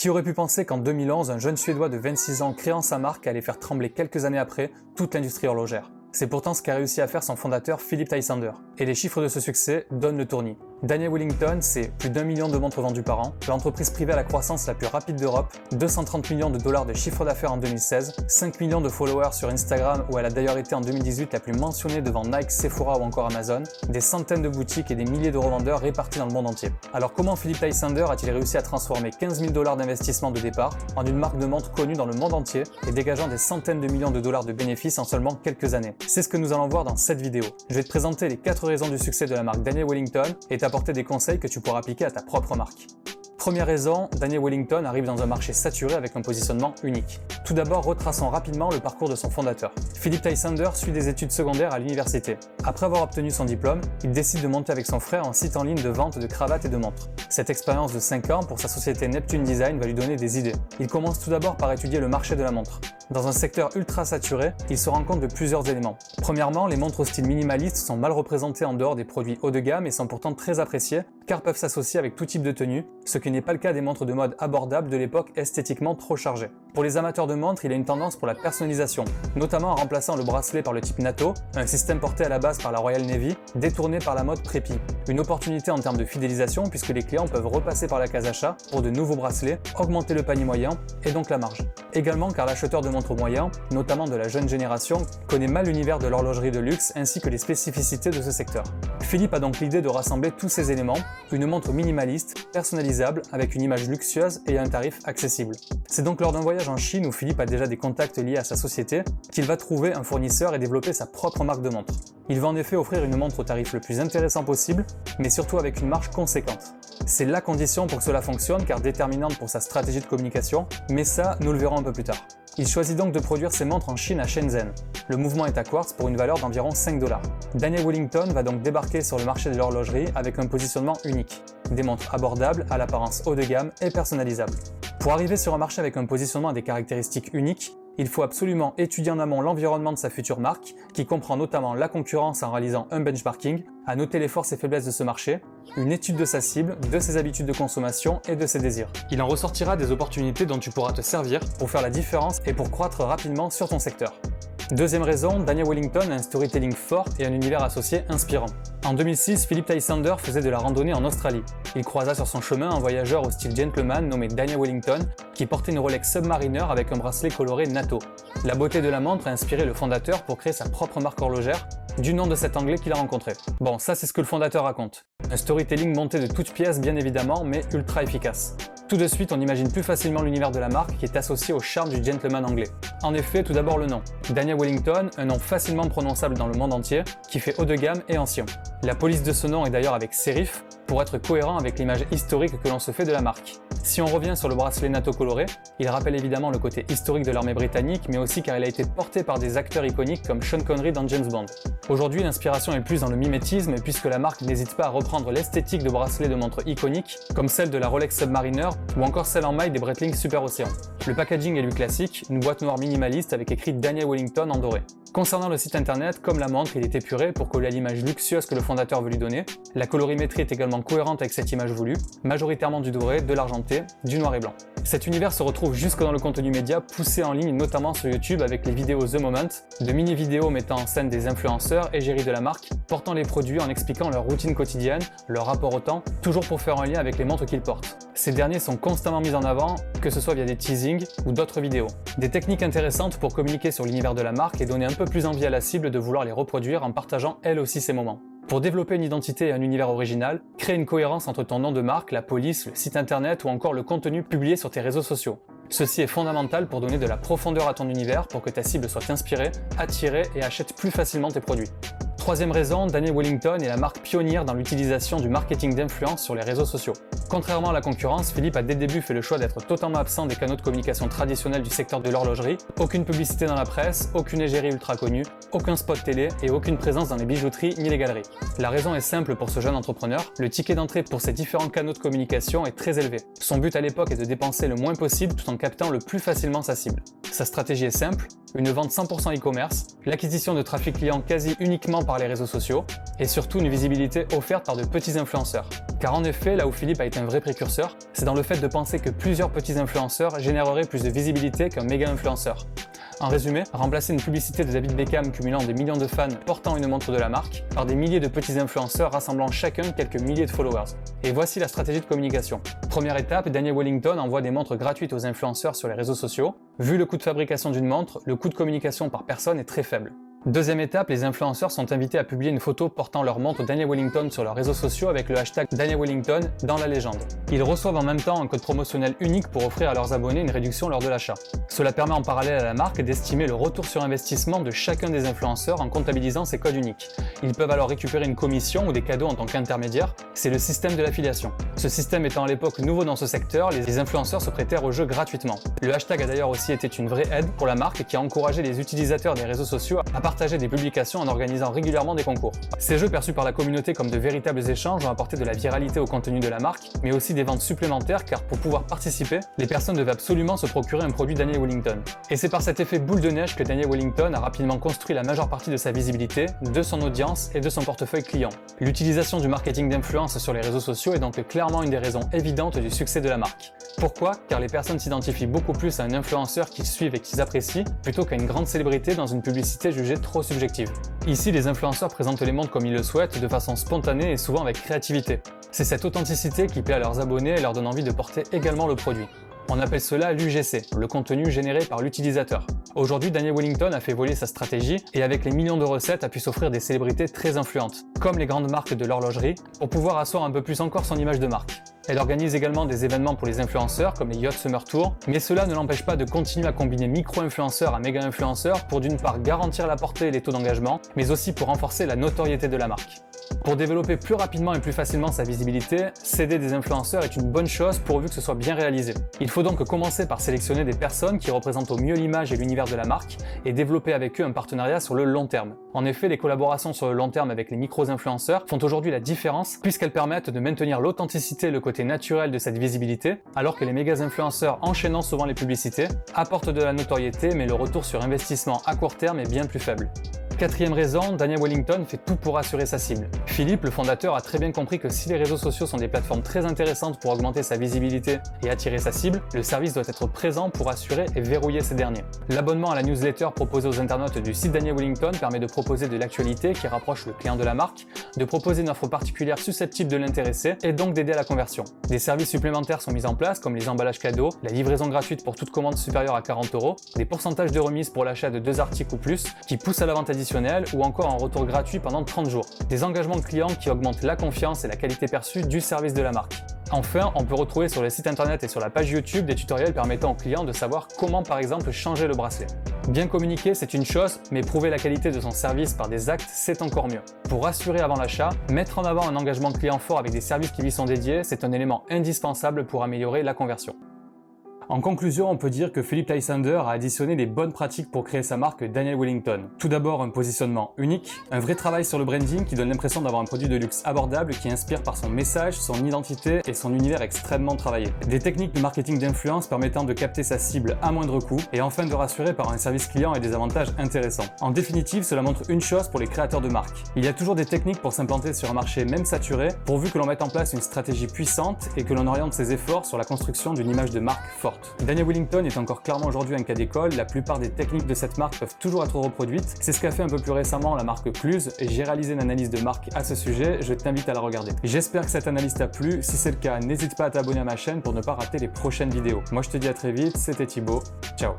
Qui aurait pu penser qu'en 2011, un jeune Suédois de 26 ans créant sa marque allait faire trembler quelques années après toute l'industrie horlogère? C'est pourtant ce qu'a réussi à faire son fondateur Philip Tysander. Et les chiffres de ce succès donnent le tournis. Daniel Wellington, c'est plus d'un million de montres vendues par an, l'entreprise privée à la croissance la plus rapide d'Europe, 230 millions de dollars de chiffre d'affaires en 2016, 5 millions de followers sur Instagram où elle a d'ailleurs été en 2018 la plus mentionnée devant Nike, Sephora ou encore Amazon, des centaines de boutiques et des milliers de revendeurs répartis dans le monde entier. Alors comment Philippe Lysander a-t-il réussi à transformer 15 000 dollars d'investissement de départ en une marque de montres connue dans le monde entier et dégageant des centaines de millions de dollars de bénéfices en seulement quelques années? C'est ce que nous allons voir dans cette vidéo. Je vais te présenter les 4 raisons du succès de la marque Daniel Wellington et t'apporter des conseils que tu pourras appliquer à ta propre marque. Première raison, Daniel Wellington arrive dans un marché saturé avec un positionnement unique. Tout d'abord, retraçons rapidement le parcours de son fondateur. Philip Tysander suit des études secondaires à l'université. Après avoir obtenu son diplôme, il décide de monter avec son frère un site en ligne de vente de cravates et de montres. Cette expérience de 5 ans pour sa société Neptune Design va lui donner des idées. Il commence tout d'abord par étudier le marché de la montre. Dans un secteur ultra saturé, il se rend compte de plusieurs éléments. Premièrement, les montres au style minimaliste sont mal représentées en dehors des produits haut de gamme et sont pourtant très appréciées car peuvent s'associer avec tout type de tenue, ce qui n'est pas le cas des montres de mode abordables de l'époque esthétiquement trop chargées. Pour les amateurs de montres, il a une tendance pour la personnalisation, notamment en remplaçant le bracelet par le type NATO, un système porté à la base par la Royal Navy, détourné par la mode Preppy. Une opportunité en termes de fidélisation puisque les clients peuvent repasser par la case achat pour de nouveaux bracelets, augmenter le panier moyen et donc la marge. Également car l'acheteur de montres moyen, notamment de la jeune génération, connaît mal l'univers de l'horlogerie de luxe ainsi que les spécificités de ce secteur. Philippe a donc l'idée de rassembler tous ces éléments, une montre minimaliste, personnalisable, avec une image luxueuse et un tarif accessible. C'est donc lors d'un voyage en Chine où Philippe a déjà des contacts liés à sa société qu'il va trouver un fournisseur et développer sa propre marque de montre. Il va en effet offrir une montre au tarif le plus intéressant possible, mais surtout avec une marge conséquente. C'est la condition pour que cela fonctionne car déterminante pour sa stratégie de communication, mais ça, nous le verrons un peu plus tard. Il choisit donc de produire ses montres en Chine à Shenzhen. Le mouvement est à quartz pour une valeur d'environ 5 dollars. Daniel Wellington va donc débarquer sur le marché de l'horlogerie avec un positionnement unique. Des montres abordables, à l'apparence haut de gamme et personnalisables. Pour arriver sur un marché avec un positionnement et des caractéristiques uniques, il faut absolument étudier en amont l'environnement de sa future marque, qui comprend notamment la concurrence en réalisant un benchmarking, à noter les forces et faiblesses de ce marché, une étude de sa cible, de ses habitudes de consommation et de ses désirs. Il en ressortira des opportunités dont tu pourras te servir pour faire la différence et pour croître rapidement sur ton secteur. Deuxième raison, Daniel Wellington a un storytelling fort et un univers associé inspirant. En 2006, Philip Tysander faisait de la randonnée en Australie. Il croisa sur son chemin un voyageur au style gentleman nommé Daniel Wellington qui portait une Rolex Submariner avec un bracelet coloré NATO. La beauté de la montre a inspiré le fondateur pour créer sa propre marque horlogère du nom de cet anglais qu'il a rencontré. Bon, ça c'est ce que le fondateur raconte. Un storytelling monté de toutes pièces bien évidemment, mais ultra efficace. Tout de suite, on imagine plus facilement l'univers de la marque qui est associé au charme du gentleman anglais. En effet, tout d'abord le nom. Daniel Wellington, un nom facilement prononçable dans le monde entier, qui fait haut de gamme et ancien. La police de ce nom est d'ailleurs avec sérif, pour être cohérent avec l'image historique que l'on se fait de la marque. Si on revient sur le bracelet NATO coloré, il rappelle évidemment le côté historique de l'armée britannique, mais aussi car il a été porté par des acteurs iconiques comme Sean Connery dans James Bond. Aujourd'hui, l'inspiration est plus dans le mimétisme, puisque la marque n'hésite pas à reprendre l'esthétique de bracelets de montres iconiques, comme celle de la Rolex Submariner ou encore celle en maille des Breitling Super Ocean. Le packaging est lui classique, une boîte noire minimaliste avec écrit Daniel Wellington en doré. Concernant le site internet, comme la montre, il est épuré pour coller à l'image luxueuse que le fondateur veut lui donner. La colorimétrie est également cohérente avec cette image voulue, majoritairement du doré, de l'argenté, du noir et blanc. Cet univers se retrouve jusque dans le contenu média poussé en ligne notamment sur YouTube avec les vidéos The Moment, de mini-vidéos mettant en scène des influenceurs et géris de la marque, portant les produits en expliquant leur routine quotidienne, leur rapport au temps, toujours pour faire un lien avec les montres qu'ils portent. Ces derniers sont constamment mis en avant, que ce soit via des teasings ou d'autres vidéos. Des techniques intéressantes pour communiquer sur l'univers de la marque et donner un peu plus envie à la cible de vouloir les reproduire en partageant elle aussi ces moments. Pour développer une identité et un univers original, crée une cohérence entre ton nom de marque, la police, le site internet ou encore le contenu publié sur tes réseaux sociaux. Ceci est fondamental pour donner de la profondeur à ton univers pour que ta cible soit inspirée, attirée et achète plus facilement tes produits. Troisième raison, Daniel Wellington est la marque pionnière dans l'utilisation du marketing d'influence sur les réseaux sociaux. Contrairement à la concurrence, Philippe a dès le début fait le choix d'être totalement absent des canaux de communication traditionnels du secteur de l'horlogerie, aucune publicité dans la presse, aucune égérie ultra connue, aucun spot télé et aucune présence dans les bijouteries ni les galeries. La raison est simple pour ce jeune entrepreneur, le ticket d'entrée pour ces différents canaux de communication est très élevé. Son but à l'époque est de dépenser le moins possible tout en captant le plus facilement sa cible. Sa stratégie est simple, une vente 100% e-commerce, l'acquisition de trafic client quasi uniquement par les réseaux sociaux, et surtout une visibilité offerte par de petits influenceurs. Car en effet, là où Philippe a été un vrai précurseur, c'est dans le fait de penser que plusieurs petits influenceurs généreraient plus de visibilité qu'un méga influenceur. En résumé, remplacer une publicité de David Beckham cumulant des millions de fans portant une montre de la marque par des milliers de petits influenceurs rassemblant chacun quelques milliers de followers. Et voici la stratégie de communication. Première étape, Daniel Wellington envoie des montres gratuites aux influenceurs sur les réseaux sociaux. Vu le coût de fabrication d'une montre, le coût de communication par personne est très faible. Deuxième étape, les influenceurs sont invités à publier une photo portant leur montre Daniel Wellington sur leurs réseaux sociaux avec le hashtag Daniel Wellington dans la légende. Ils reçoivent en même temps un code promotionnel unique pour offrir à leurs abonnés une réduction lors de l'achat. Cela permet en parallèle à la marque d'estimer le retour sur investissement de chacun des influenceurs en comptabilisant ces codes uniques. Ils peuvent alors récupérer une commission ou des cadeaux en tant qu'intermédiaire, c'est le système de l'affiliation. Ce système étant à l'époque nouveau dans ce secteur, les influenceurs se prêtèrent au jeu gratuitement. Le hashtag a d'ailleurs aussi été une vraie aide pour la marque qui a encouragé les utilisateurs des réseaux sociaux à partager des publications en organisant régulièrement des concours. Ces jeux perçus par la communauté comme de véritables échanges ont apporté de la viralité au contenu de la marque, mais aussi des ventes supplémentaires car pour pouvoir participer, les personnes devaient absolument se procurer un produit Daniel Wellington. Et c'est par cet effet boule de neige que Daniel Wellington a rapidement construit la majeure partie de sa visibilité, de son audience et de son portefeuille client. L'utilisation du marketing d'influence sur les réseaux sociaux est donc clairement une des raisons évidentes du succès de la marque. Pourquoi? Car les personnes s'identifient beaucoup plus à un influenceur qu'ils suivent et qu'ils apprécient plutôt qu'à une grande célébrité dans une publicité jugée trop subjective Ici, les influenceurs présentent les montres comme ils le souhaitent, de façon spontanée et souvent avec créativité. C'est cette authenticité qui plaît à leurs abonnés et leur donne envie de porter également le produit. On appelle cela l'UGC, le contenu généré par l'utilisateur. Aujourd'hui, Daniel Wellington a fait voler sa stratégie et avec les millions de recettes a pu s'offrir des célébrités très influentes, comme les grandes marques de l'horlogerie, pour pouvoir asseoir un peu plus encore son image de marque. Elle organise également des événements pour les influenceurs comme les Yacht Summer Tour, mais cela ne l'empêche pas de continuer à combiner micro-influenceurs à méga-influenceurs pour d'une part garantir la portée et les taux d'engagement, mais aussi pour renforcer la notoriété de la marque. Pour développer plus rapidement et plus facilement sa visibilité, céder des influenceurs est une bonne chose pourvu que ce soit bien réalisé. Il faut donc commencer par sélectionner des personnes qui représentent au mieux l'image et l'univers de la marque et développer avec eux un partenariat sur le long terme. En effet, les collaborations sur le long terme avec les micros-influenceurs font aujourd'hui la différence puisqu'elles permettent de maintenir l'authenticité et le côté naturel de cette visibilité, alors que les méga-influenceurs enchaînant souvent les publicités apportent de la notoriété mais le retour sur investissement à court terme est bien plus faible. Quatrième raison, Daniel Wellington fait tout pour assurer sa cible. Philippe, le fondateur, a très bien compris que si les réseaux sociaux sont des plateformes très intéressantes pour augmenter sa visibilité et attirer sa cible, le service doit être présent pour assurer et verrouiller ces derniers. L'abonnement à la newsletter proposée aux internautes du site Daniel Wellington permet de proposer de l'actualité qui rapproche le client de la marque, de proposer une offre particulière susceptible de l'intéresser et donc d'aider à la conversion. Des services supplémentaires sont mis en place comme les emballages cadeaux, la livraison gratuite pour toute commande supérieure à 40 euros, des pourcentages de remise pour l'achat de deux articles ou plus qui poussent à la vente ou encore un retour gratuit pendant 30 jours. Des engagements clients qui augmentent la confiance et la qualité perçue du service de la marque. Enfin, on peut retrouver sur le site internet et sur la page YouTube des tutoriels permettant aux clients de savoir comment par exemple changer le bracelet. Bien communiquer, c'est une chose, mais prouver la qualité de son service par des actes, c'est encore mieux. Pour rassurer avant l'achat, mettre en avant un engagement client fort avec des services qui lui sont dédiés, c'est un élément indispensable pour améliorer la conversion. En conclusion, on peut dire que Philip Lysander a additionné les bonnes pratiques pour créer sa marque Daniel Wellington. Tout d'abord, un positionnement unique, un vrai travail sur le branding qui donne l'impression d'avoir un produit de luxe abordable qui inspire par son message, son identité et son univers extrêmement travaillé. Des techniques de marketing d'influence permettant de capter sa cible à moindre coût et enfin de rassurer par un service client et des avantages intéressants. En définitive, cela montre une chose pour les créateurs de marques. Il y a toujours des techniques pour s'implanter sur un marché même saturé, pourvu que l'on mette en place une stratégie puissante et que l'on oriente ses efforts sur la construction d'une image de marque forte. Daniel Wellington est encore clairement aujourd'hui un cas d'école, la plupart des techniques de cette marque peuvent toujours être reproduites. C'est ce qu'a fait un peu plus récemment la marque Plus, et j'ai réalisé une analyse de marque à ce sujet, je t'invite à la regarder. J'espère que cette analyse t'a plu, si c'est le cas, n'hésite pas à t'abonner à ma chaîne pour ne pas rater les prochaines vidéos. Moi je te dis à très vite, c'était Thibaut, ciao